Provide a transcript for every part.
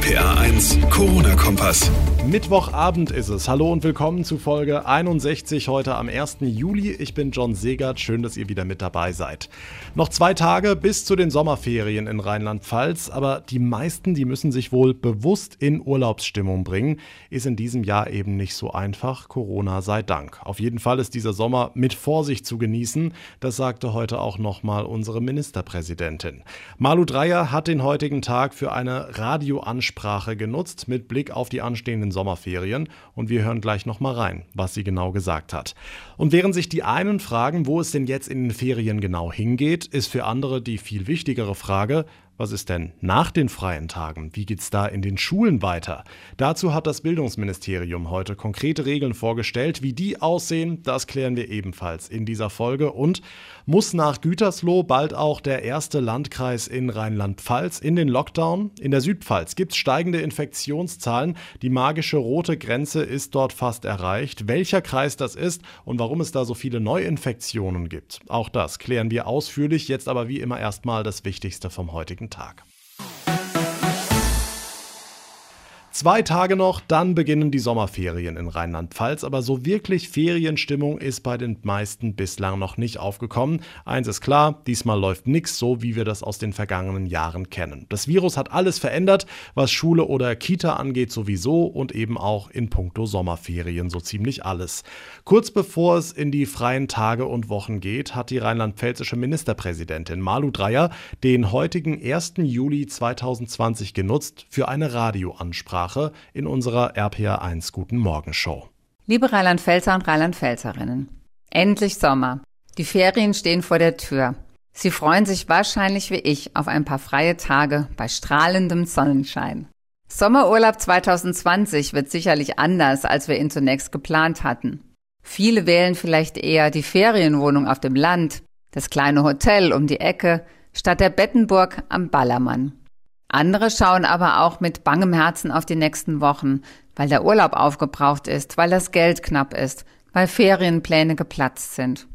RPA 1, Corona-Kompass. Mittwochabend ist es. Hallo und willkommen zu Folge 61 heute am 1. Juli. Ich bin John Segert. Schön, dass ihr wieder mit dabei seid. Noch zwei Tage bis zu den Sommerferien in Rheinland-Pfalz, aber die meisten, die müssen sich wohl bewusst in Urlaubsstimmung bringen. Ist in diesem Jahr eben nicht so einfach. Corona sei Dank. Auf jeden Fall ist dieser Sommer mit Vorsicht zu genießen. Das sagte heute auch nochmal unsere Ministerpräsidentin. Malu Dreyer hat den heutigen Tag für eine Radioansprache genutzt mit Blick auf die anstehenden den Sommerferien und wir hören gleich nochmal rein, was sie genau gesagt hat. Und während sich die einen fragen, wo es denn jetzt in den Ferien genau hingeht, ist für andere die viel wichtigere Frage, was ist denn nach den freien Tagen? Wie geht es da in den Schulen weiter? Dazu hat das Bildungsministerium heute konkrete Regeln vorgestellt. Wie die aussehen, das klären wir ebenfalls in dieser Folge. Und muss nach Gütersloh bald auch der erste Landkreis in Rheinland-Pfalz in den Lockdown? In der Südpfalz gibt es steigende Infektionszahlen. Die magische rote Grenze ist dort fast erreicht. Welcher Kreis das ist und warum es da so viele Neuinfektionen gibt, auch das klären wir ausführlich. Jetzt aber wie immer erstmal das Wichtigste vom heutigen Tag. Zwei Tage noch, dann beginnen die Sommerferien in Rheinland-Pfalz, aber so wirklich Ferienstimmung ist bei den meisten bislang noch nicht aufgekommen. Eins ist klar, diesmal läuft nichts so, wie wir das aus den vergangenen Jahren kennen. Das Virus hat alles verändert, was Schule oder Kita angeht sowieso und eben auch in puncto Sommerferien so ziemlich alles. Kurz bevor es in die freien Tage und Wochen geht, hat die rheinland-pfälzische Ministerpräsidentin Malu Dreyer den heutigen 1. Juli 2020 genutzt für eine Radioansprache. Sprache in unserer RPA1 Guten Morgen Show. Liebe Rheinland-Pfälzer und Rheinland-Pfälzerinnen, endlich Sommer. Die Ferien stehen vor der Tür. Sie freuen sich wahrscheinlich wie ich auf ein paar freie Tage bei strahlendem Sonnenschein. Sommerurlaub 2020 wird sicherlich anders, als wir ihn zunächst geplant hatten. Viele wählen vielleicht eher die Ferienwohnung auf dem Land, das kleine Hotel um die Ecke, statt der Bettenburg am Ballermann. Andere schauen aber auch mit bangem Herzen auf die nächsten Wochen, weil der Urlaub aufgebraucht ist, weil das Geld knapp ist, weil Ferienpläne geplatzt sind.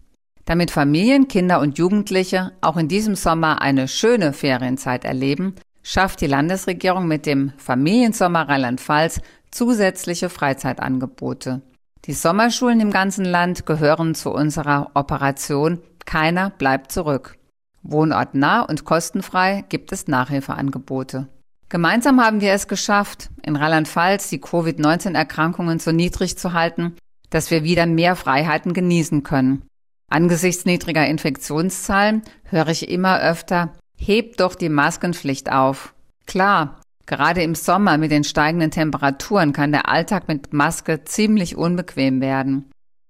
Damit Familien, Kinder und Jugendliche auch in diesem Sommer eine schöne Ferienzeit erleben, schafft die Landesregierung mit dem Familiensommer Rheinland-Pfalz zusätzliche Freizeitangebote. Die Sommerschulen im ganzen Land gehören zu unserer Operation Keiner bleibt zurück. Wohnortnah und kostenfrei gibt es Nachhilfeangebote. Gemeinsam haben wir es geschafft, in Rheinland-Pfalz die Covid-19-Erkrankungen so niedrig zu halten, dass wir wieder mehr Freiheiten genießen können. Angesichts niedriger Infektionszahlen höre ich immer öfter, hebt doch die Maskenpflicht auf. Klar, gerade im Sommer mit den steigenden Temperaturen kann der Alltag mit Maske ziemlich unbequem werden.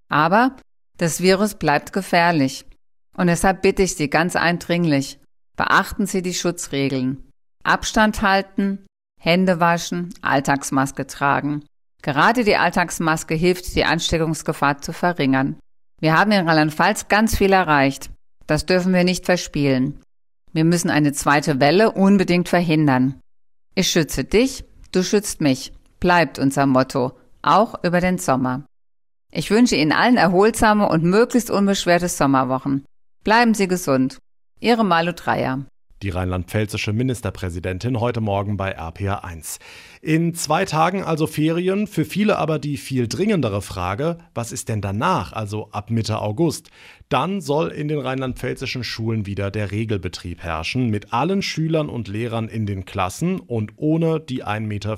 Aber das Virus bleibt gefährlich. Und deshalb bitte ich Sie ganz eindringlich, beachten Sie die Schutzregeln. Abstand halten, Hände waschen, Alltagsmaske tragen. Gerade die Alltagsmaske hilft, die Ansteckungsgefahr zu verringern. Wir haben in Rheinland-Pfalz ganz viel erreicht. Das dürfen wir nicht verspielen. Wir müssen eine zweite Welle unbedingt verhindern. Ich schütze dich, du schützt mich, bleibt unser Motto, auch über den Sommer. Ich wünsche Ihnen allen erholsame und möglichst unbeschwerte Sommerwochen. Bleiben Sie gesund. Ihre Malu Dreier. Die rheinland-pfälzische Ministerpräsidentin heute Morgen bei RPA 1. In zwei Tagen also Ferien, für viele aber die viel dringendere Frage, was ist denn danach, also ab Mitte August? Dann soll in den rheinland-pfälzischen Schulen wieder der Regelbetrieb herrschen, mit allen Schülern und Lehrern in den Klassen und ohne die 1,50 Meter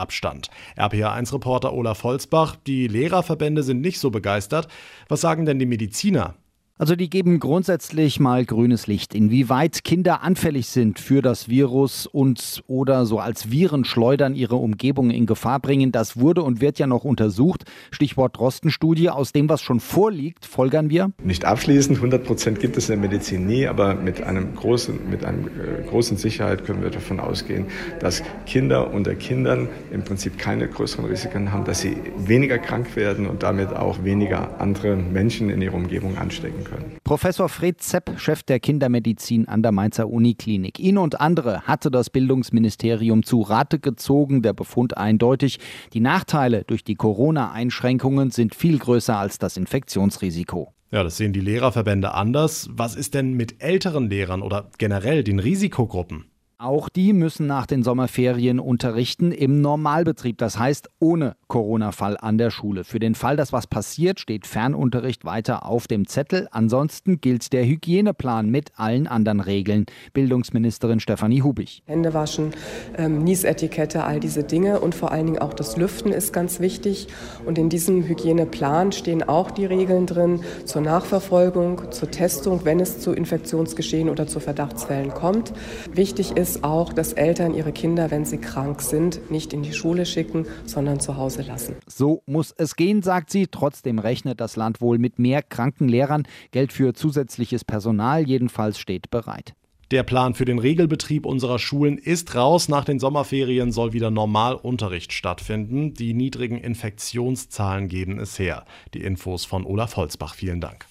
Abstand. RPA 1 Reporter Olaf Holzbach, die Lehrerverbände sind nicht so begeistert. Was sagen denn die Mediziner? Also die geben grundsätzlich mal grünes Licht, inwieweit Kinder anfällig sind für das Virus und oder so als Viren schleudern ihre Umgebung in Gefahr bringen. Das wurde und wird ja noch untersucht. Stichwort Drosten-Studie. Aus dem, was schon vorliegt, folgern wir? Nicht abschließend, 100 Prozent gibt es in der Medizin nie, aber mit einem großen, mit einem äh, großen Sicherheit können wir davon ausgehen, dass Kinder unter Kindern im Prinzip keine größeren Risiken haben, dass sie weniger krank werden und damit auch weniger andere Menschen in ihrer Umgebung anstecken können. Professor Fred Zepp, Chef der Kindermedizin an der Mainzer Uniklinik. Ihn und andere hatte das Bildungsministerium zu Rate gezogen. Der Befund eindeutig. Die Nachteile durch die Corona-Einschränkungen sind viel größer als das Infektionsrisiko. Ja, das sehen die Lehrerverbände anders. Was ist denn mit älteren Lehrern oder generell den Risikogruppen? Auch die müssen nach den Sommerferien unterrichten im Normalbetrieb, das heißt ohne Corona-Fall an der Schule. Für den Fall, dass was passiert, steht Fernunterricht weiter auf dem Zettel. Ansonsten gilt der Hygieneplan mit allen anderen Regeln. Bildungsministerin Stefanie Hubig. Hände waschen, ähm, Niesetikette, all diese Dinge und vor allen Dingen auch das Lüften ist ganz wichtig. Und in diesem Hygieneplan stehen auch die Regeln drin zur Nachverfolgung, zur Testung, wenn es zu Infektionsgeschehen oder zu Verdachtsfällen kommt. Wichtig ist, ist auch, dass Eltern ihre Kinder, wenn sie krank sind, nicht in die Schule schicken, sondern zu Hause lassen. So muss es gehen, sagt sie. Trotzdem rechnet das Land wohl mit mehr kranken Lehrern. Geld für zusätzliches Personal jedenfalls steht bereit. Der Plan für den Regelbetrieb unserer Schulen ist raus. Nach den Sommerferien soll wieder Normalunterricht stattfinden. Die niedrigen Infektionszahlen geben es her. Die Infos von Olaf Holzbach. Vielen Dank.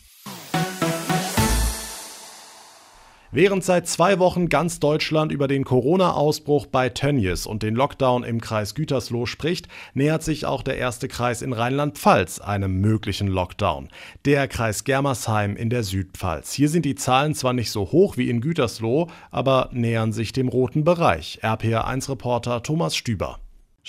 Während seit zwei Wochen ganz Deutschland über den Corona-Ausbruch bei Tönnies und den Lockdown im Kreis Gütersloh spricht, nähert sich auch der erste Kreis in Rheinland-Pfalz einem möglichen Lockdown. Der Kreis Germersheim in der Südpfalz. Hier sind die Zahlen zwar nicht so hoch wie in Gütersloh, aber nähern sich dem roten Bereich. RPR1-Reporter Thomas Stüber.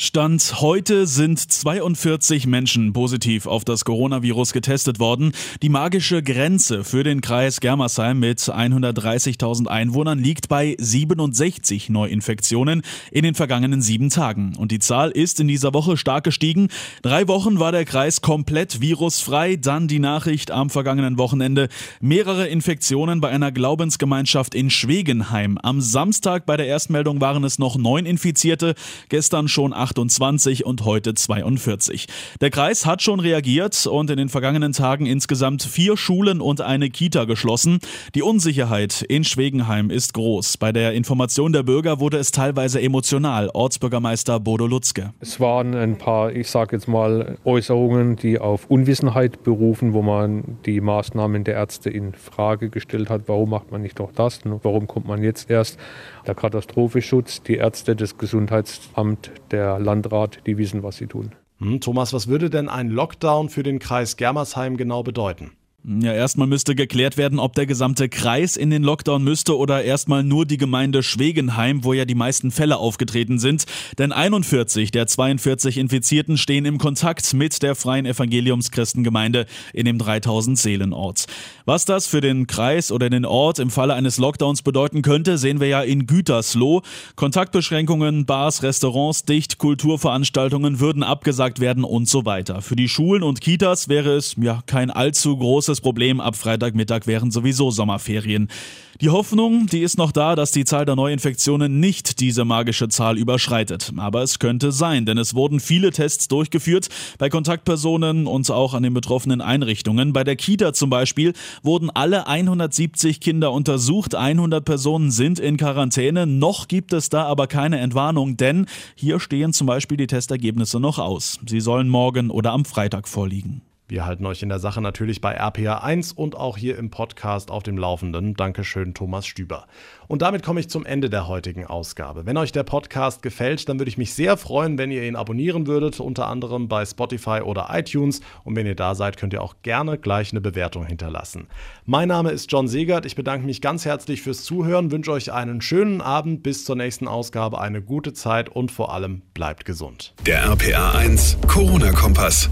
Stand heute sind 42 Menschen positiv auf das Coronavirus getestet worden. Die magische Grenze für den Kreis Germersheim mit 130.000 Einwohnern liegt bei 67 Neuinfektionen in den vergangenen sieben Tagen. Und die Zahl ist in dieser Woche stark gestiegen. Drei Wochen war der Kreis komplett virusfrei. Dann die Nachricht am vergangenen Wochenende. Mehrere Infektionen bei einer Glaubensgemeinschaft in Schwegenheim. Am Samstag bei der Erstmeldung waren es noch neun Infizierte. Gestern schon 28 und heute 42. Der Kreis hat schon reagiert und in den vergangenen Tagen insgesamt vier Schulen und eine Kita geschlossen. Die Unsicherheit in Schwegenheim ist groß. Bei der Information der Bürger wurde es teilweise emotional. Ortsbürgermeister Bodo Lutzke. Es waren ein paar, ich sage jetzt mal, Äußerungen, die auf Unwissenheit berufen, wo man die Maßnahmen der Ärzte in Frage gestellt hat. Warum macht man nicht doch das? Warum kommt man jetzt erst? Der Katastrophenschutz, die Ärzte, das Gesundheitsamt, der Landrat, die wissen, was sie tun. Hm, Thomas, was würde denn ein Lockdown für den Kreis Germersheim genau bedeuten? Ja, erstmal müsste geklärt werden, ob der gesamte Kreis in den Lockdown müsste oder erstmal nur die Gemeinde Schwegenheim, wo ja die meisten Fälle aufgetreten sind. Denn 41 der 42 Infizierten stehen im Kontakt mit der Freien Evangeliumschristengemeinde in dem 3000 Seelenort. Was das für den Kreis oder den Ort im Falle eines Lockdowns bedeuten könnte, sehen wir ja in Gütersloh. Kontaktbeschränkungen, Bars, Restaurants dicht, Kulturveranstaltungen würden abgesagt werden und so weiter. Für die Schulen und Kitas wäre es ja kein allzu großes großes Problem. Ab Freitagmittag wären sowieso Sommerferien. Die Hoffnung, die ist noch da, dass die Zahl der Neuinfektionen nicht diese magische Zahl überschreitet. Aber es könnte sein, denn es wurden viele Tests durchgeführt bei Kontaktpersonen und auch an den betroffenen Einrichtungen. Bei der Kita zum Beispiel wurden alle 170 Kinder untersucht. 100 Personen sind in Quarantäne. Noch gibt es da aber keine Entwarnung, denn hier stehen zum Beispiel die Testergebnisse noch aus. Sie sollen morgen oder am Freitag vorliegen. Wir halten euch in der Sache natürlich bei RPA1 und auch hier im Podcast auf dem Laufenden. Dankeschön, Thomas Stüber. Und damit komme ich zum Ende der heutigen Ausgabe. Wenn euch der Podcast gefällt, dann würde ich mich sehr freuen, wenn ihr ihn abonnieren würdet, unter anderem bei Spotify oder iTunes. Und wenn ihr da seid, könnt ihr auch gerne gleich eine Bewertung hinterlassen. Mein Name ist John Segert. Ich bedanke mich ganz herzlich fürs Zuhören, wünsche euch einen schönen Abend, bis zur nächsten Ausgabe, eine gute Zeit und vor allem bleibt gesund. Der RPA1 Corona-Kompass.